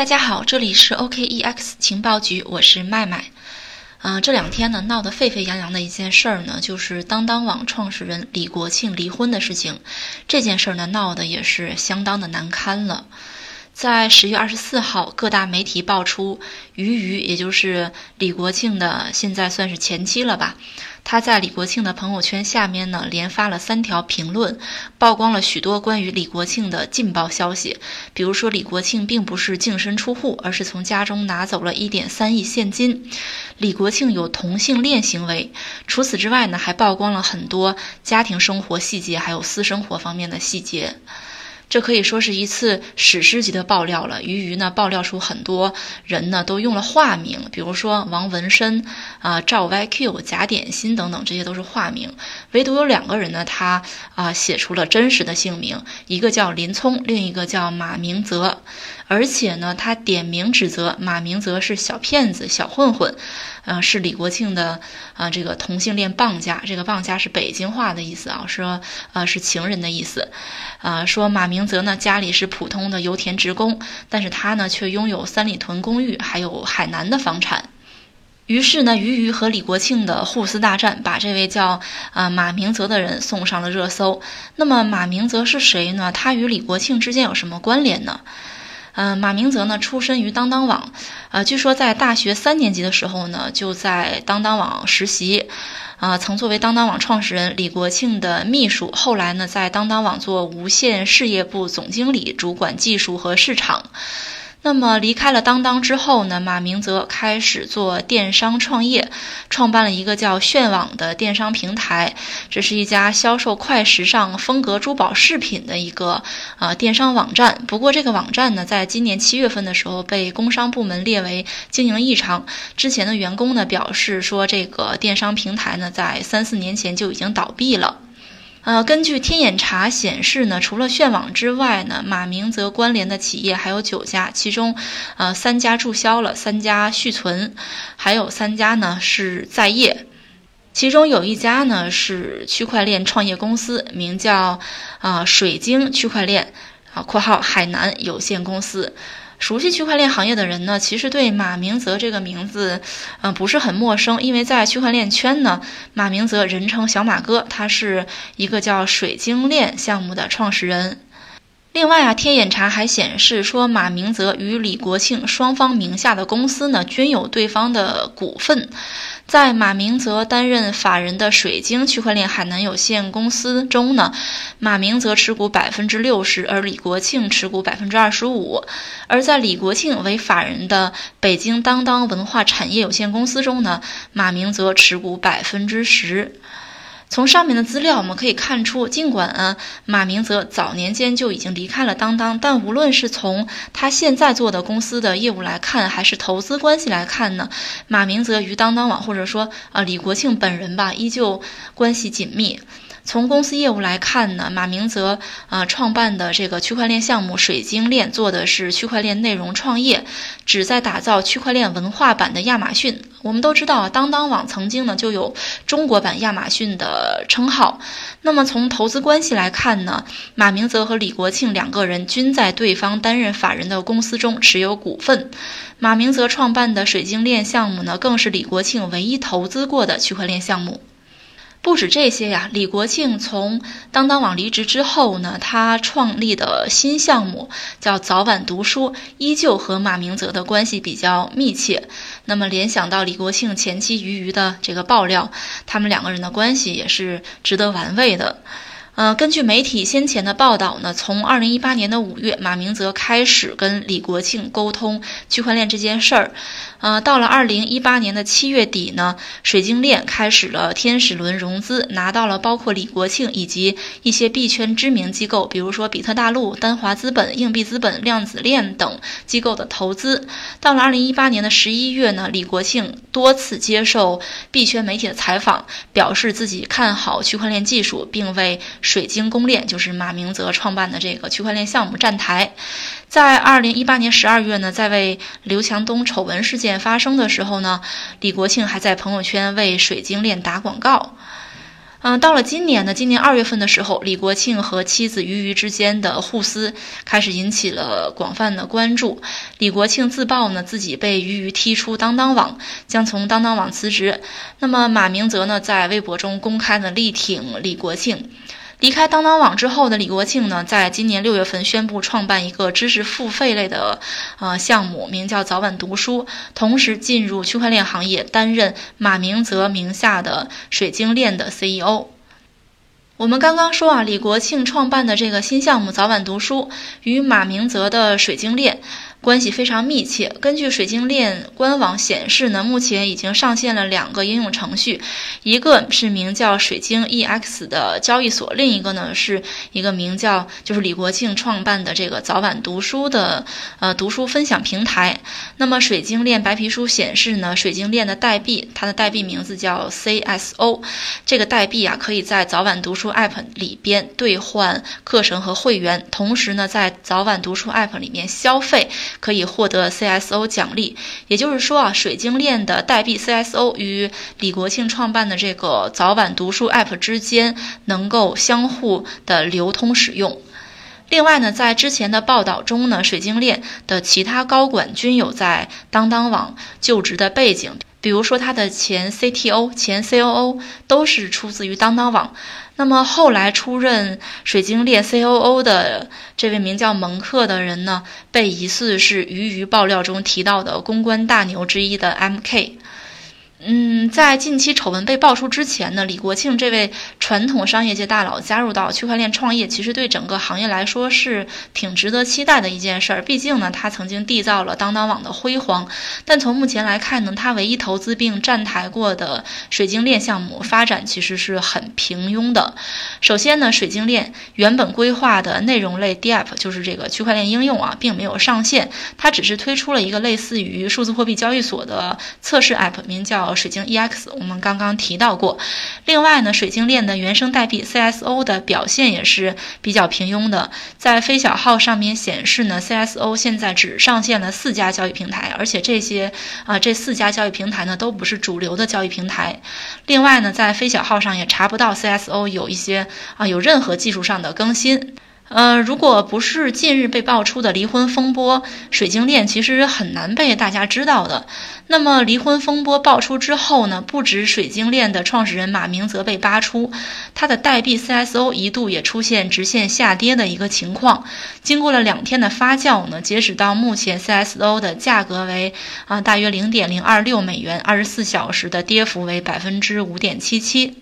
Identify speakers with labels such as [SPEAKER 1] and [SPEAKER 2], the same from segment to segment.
[SPEAKER 1] 大家好，这里是 OKEX 情报局，我是麦麦。嗯，这两天呢闹得沸沸扬扬的一件事儿呢，就是当当网创始人李国庆离婚的事情。这件事儿呢闹得也是相当的难堪了。在十月二十四号，各大媒体爆出俞渝，也就是李国庆的现在算是前妻了吧。他在李国庆的朋友圈下面呢，连发了三条评论，曝光了许多关于李国庆的劲爆消息。比如说，李国庆并不是净身出户，而是从家中拿走了一点三亿现金。李国庆有同性恋行为。除此之外呢，还曝光了很多家庭生活细节，还有私生活方面的细节。这可以说是一次史诗级的爆料了。俞渝呢，爆料出很多人呢都用了化名，比如说王文生啊、赵 YQ、贾点心等等，这些都是化名。唯独有两个人呢，他啊写出了真实的姓名，一个叫林聪，另一个叫马明泽。而且呢，他点名指责马明泽是小骗子、小混混，呃，是李国庆的啊这个同性恋棒家。这个棒家是北京话的意思啊，说呃是情人的意思。啊，说马明泽呢家里是普通的油田职工，但是他呢却拥有三里屯公寓，还有海南的房产。于是呢，俞渝和李国庆的互撕大战，把这位叫啊马明泽的人送上了热搜。那么马明泽是谁呢？他与李国庆之间有什么关联呢？嗯，马明泽呢，出身于当当网，呃，据说在大学三年级的时候呢，就在当当网实习，啊，曾作为当当网创始人李国庆的秘书，后来呢，在当当网做无线事业部总经理，主管技术和市场。那么离开了当当之后呢，马明泽开始做电商创业，创办了一个叫炫网的电商平台。这是一家销售快时尚风格珠宝饰品的一个啊电商网站。不过这个网站呢，在今年七月份的时候被工商部门列为经营异常。之前的员工呢表示说，这个电商平台呢在三四年前就已经倒闭了。呃，根据天眼查显示呢，除了炫网之外呢，马明泽关联的企业还有九家，其中，呃，三家注销了，三家续存，还有三家呢是在业。其中有一家呢是区块链创业公司，名叫啊水晶区块链啊（括号海南有限公司）。熟悉区块链行业的人呢，其实对马明泽这个名字，嗯，不是很陌生，因为在区块链圈呢，马明泽人称小马哥，他是一个叫水晶链项目的创始人。另外啊，天眼查还显示说，马明泽与李国庆双方名下的公司呢，均有对方的股份。在马明泽担任法人的水晶区块链海南有限公司中呢，马明泽持股百分之六十，而李国庆持股百分之二十五。而在李国庆为法人的北京当当文化产业有限公司中呢，马明泽持股百分之十。从上面的资料我们可以看出，尽管啊马明泽早年间就已经离开了当当，但无论是从他现在做的公司的业务来看，还是投资关系来看呢，马明泽与当当网或者说啊李国庆本人吧，依旧关系紧密。从公司业务来看呢，马明泽啊创办的这个区块链项目水晶链做的是区块链内容创业，旨在打造区块链文化版的亚马逊。我们都知道，当当网曾经呢就有中国版亚马逊的称号。那么从投资关系来看呢，马明泽和李国庆两个人均在对方担任法人的公司中持有股份。马明泽创办的水晶链项目呢，更是李国庆唯一投资过的区块链项目。不止这些呀，李国庆从当当网离职之后呢，他创立的新项目叫早晚读书，依旧和马明泽的关系比较密切。那么联想到李国庆前妻俞渝的这个爆料，他们两个人的关系也是值得玩味的。呃，根据媒体先前的报道呢，从二零一八年的五月，马明泽开始跟李国庆沟通区块链这件事儿。呃，到了二零一八年的七月底呢，水晶链开始了天使轮融资，拿到了包括李国庆以及一些币圈知名机构，比如说比特大陆、丹华资本、硬币资本、量子链等机构的投资。到了二零一八年的十一月呢，李国庆多次接受币圈媒体的采访，表示自己看好区块链技术，并为水晶公链，就是马明泽创办的这个区块链项目站台。在二零一八年十二月呢，在为刘强东丑闻事件发生的时候呢，李国庆还在朋友圈为水晶链打广告。嗯，到了今年呢，今年二月份的时候，李国庆和妻子俞渝之间的互撕开始引起了广泛的关注。李国庆自曝呢自己被俞渝踢出当当网，将从当当网辞职。那么马明泽呢在微博中公开的力挺李国庆。离开当当网之后的李国庆呢，在今年六月份宣布创办一个知识付费类的呃项目，名叫早晚读书，同时进入区块链行业，担任马明泽名下的水晶链的 CEO。我们刚刚说啊，李国庆创办的这个新项目早晚读书与马明泽的水晶链。关系非常密切。根据水晶链官网显示呢，目前已经上线了两个应用程序，一个是名叫水晶 EX 的交易所，另一个呢是一个名叫就是李国庆创办的这个早晚读书的呃读书分享平台。那么水晶链白皮书显示呢，水晶链的代币，它的代币名字叫 CSO，这个代币啊可以在早晚读书 App 里边兑换课程和会员，同时呢在早晚读书 App 里面消费。可以获得 CSO 奖励，也就是说啊，水晶链的代币 CSO 与李国庆创办的这个早晚读书 App 之间能够相互的流通使用。另外呢，在之前的报道中呢，水晶链的其他高管均有在当当网就职的背景。比如说，他的前 CTO、前 COO 都是出自于当当网。那么后来出任水晶猎 COO 的这位名叫蒙克的人呢，被疑似是鱼鱼爆料中提到的公关大牛之一的 MK。嗯，在近期丑闻被爆出之前呢，李国庆这位传统商业界大佬加入到区块链创业，其实对整个行业来说是挺值得期待的一件事儿。毕竟呢，他曾经缔造了当当网的辉煌。但从目前来看呢，他唯一投资并站台过的水晶链项目发展其实是很平庸的。首先呢，水晶链原本规划的内容类 DApp 就是这个区块链应用啊，并没有上线，它只是推出了一个类似于数字货币交易所的测试 App，名叫。水晶 EX，我们刚刚提到过。另外呢，水晶链的原生代币 CSO 的表现也是比较平庸的。在飞小号上面显示呢，CSO 现在只上线了四家交易平台，而且这些啊这四家交易平台呢都不是主流的交易平台。另外呢，在飞小号上也查不到 CSO 有一些啊有任何技术上的更新。呃，如果不是近日被爆出的离婚风波，水晶链其实很难被大家知道的。那么，离婚风波爆出之后呢，不止水晶链的创始人马明泽被扒出，他的代币 CSO 一度也出现直线下跌的一个情况。经过了两天的发酵呢，截止到目前，CSO 的价格为啊大约零点零二六美元，二十四小时的跌幅为百分之五点七七。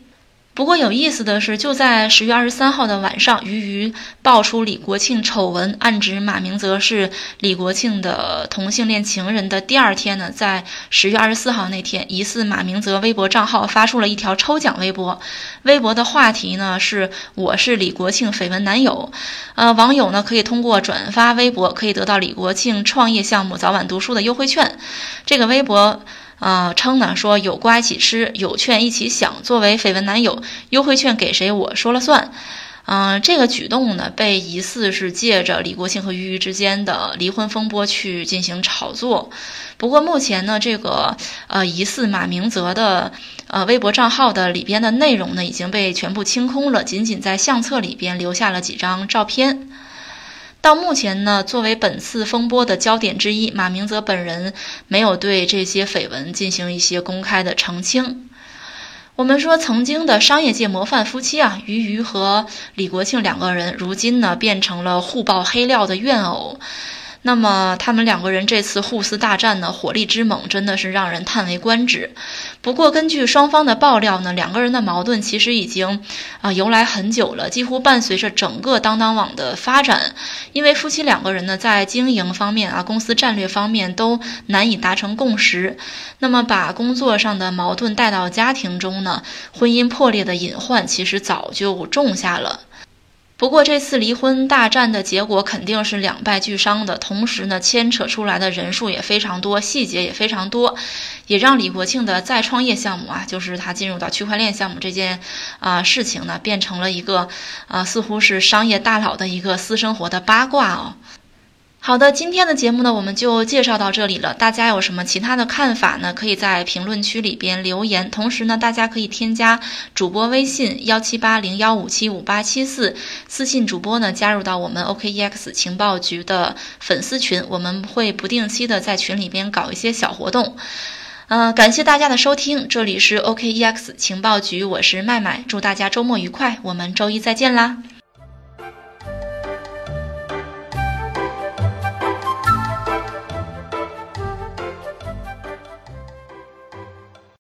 [SPEAKER 1] 不过有意思的是，就在十月二十三号的晚上，俞渝爆出李国庆丑闻，暗指马明泽是李国庆的同性恋情人的第二天呢，在十月二十四号那天，疑似马明泽微博账号发出了一条抽奖微博，微博的话题呢是“我是李国庆绯闻男友”，呃，网友呢可以通过转发微博，可以得到李国庆创业项目早晚读书的优惠券，这个微博。啊，称呢说有瓜一起吃，有券一起享。作为绯闻男友，优惠券给谁我说了算。嗯，这个举动呢，被疑似是借着李国庆和俞渝之间的离婚风波去进行炒作。不过目前呢，这个呃疑似马明泽的呃微博账号的里边的内容呢，已经被全部清空了，仅仅在相册里边留下了几张照片。到目前呢，作为本次风波的焦点之一，马明泽本人没有对这些绯闻进行一些公开的澄清。我们说，曾经的商业界模范夫妻啊，俞渝和李国庆两个人，如今呢变成了互爆黑料的怨偶。那么他们两个人这次互撕大战呢，火力之猛，真的是让人叹为观止。不过根据双方的爆料呢，两个人的矛盾其实已经啊由来很久了，几乎伴随着整个当当网的发展。因为夫妻两个人呢，在经营方面啊，公司战略方面都难以达成共识。那么把工作上的矛盾带到家庭中呢，婚姻破裂的隐患其实早就种下了。不过这次离婚大战的结果肯定是两败俱伤的，同时呢，牵扯出来的人数也非常多，细节也非常多，也让李国庆的再创业项目啊，就是他进入到区块链项目这件啊事情呢，变成了一个啊似乎是商业大佬的一个私生活的八卦哦。好的，今天的节目呢，我们就介绍到这里了。大家有什么其他的看法呢？可以在评论区里边留言。同时呢，大家可以添加主播微信幺七八零幺五七五八七四，私信主播呢，加入到我们 OKEX 情报局的粉丝群。我们会不定期的在群里边搞一些小活动。呃，感谢大家的收听，这里是 OKEX 情报局，我是麦麦，祝大家周末愉快，我们周一再见啦。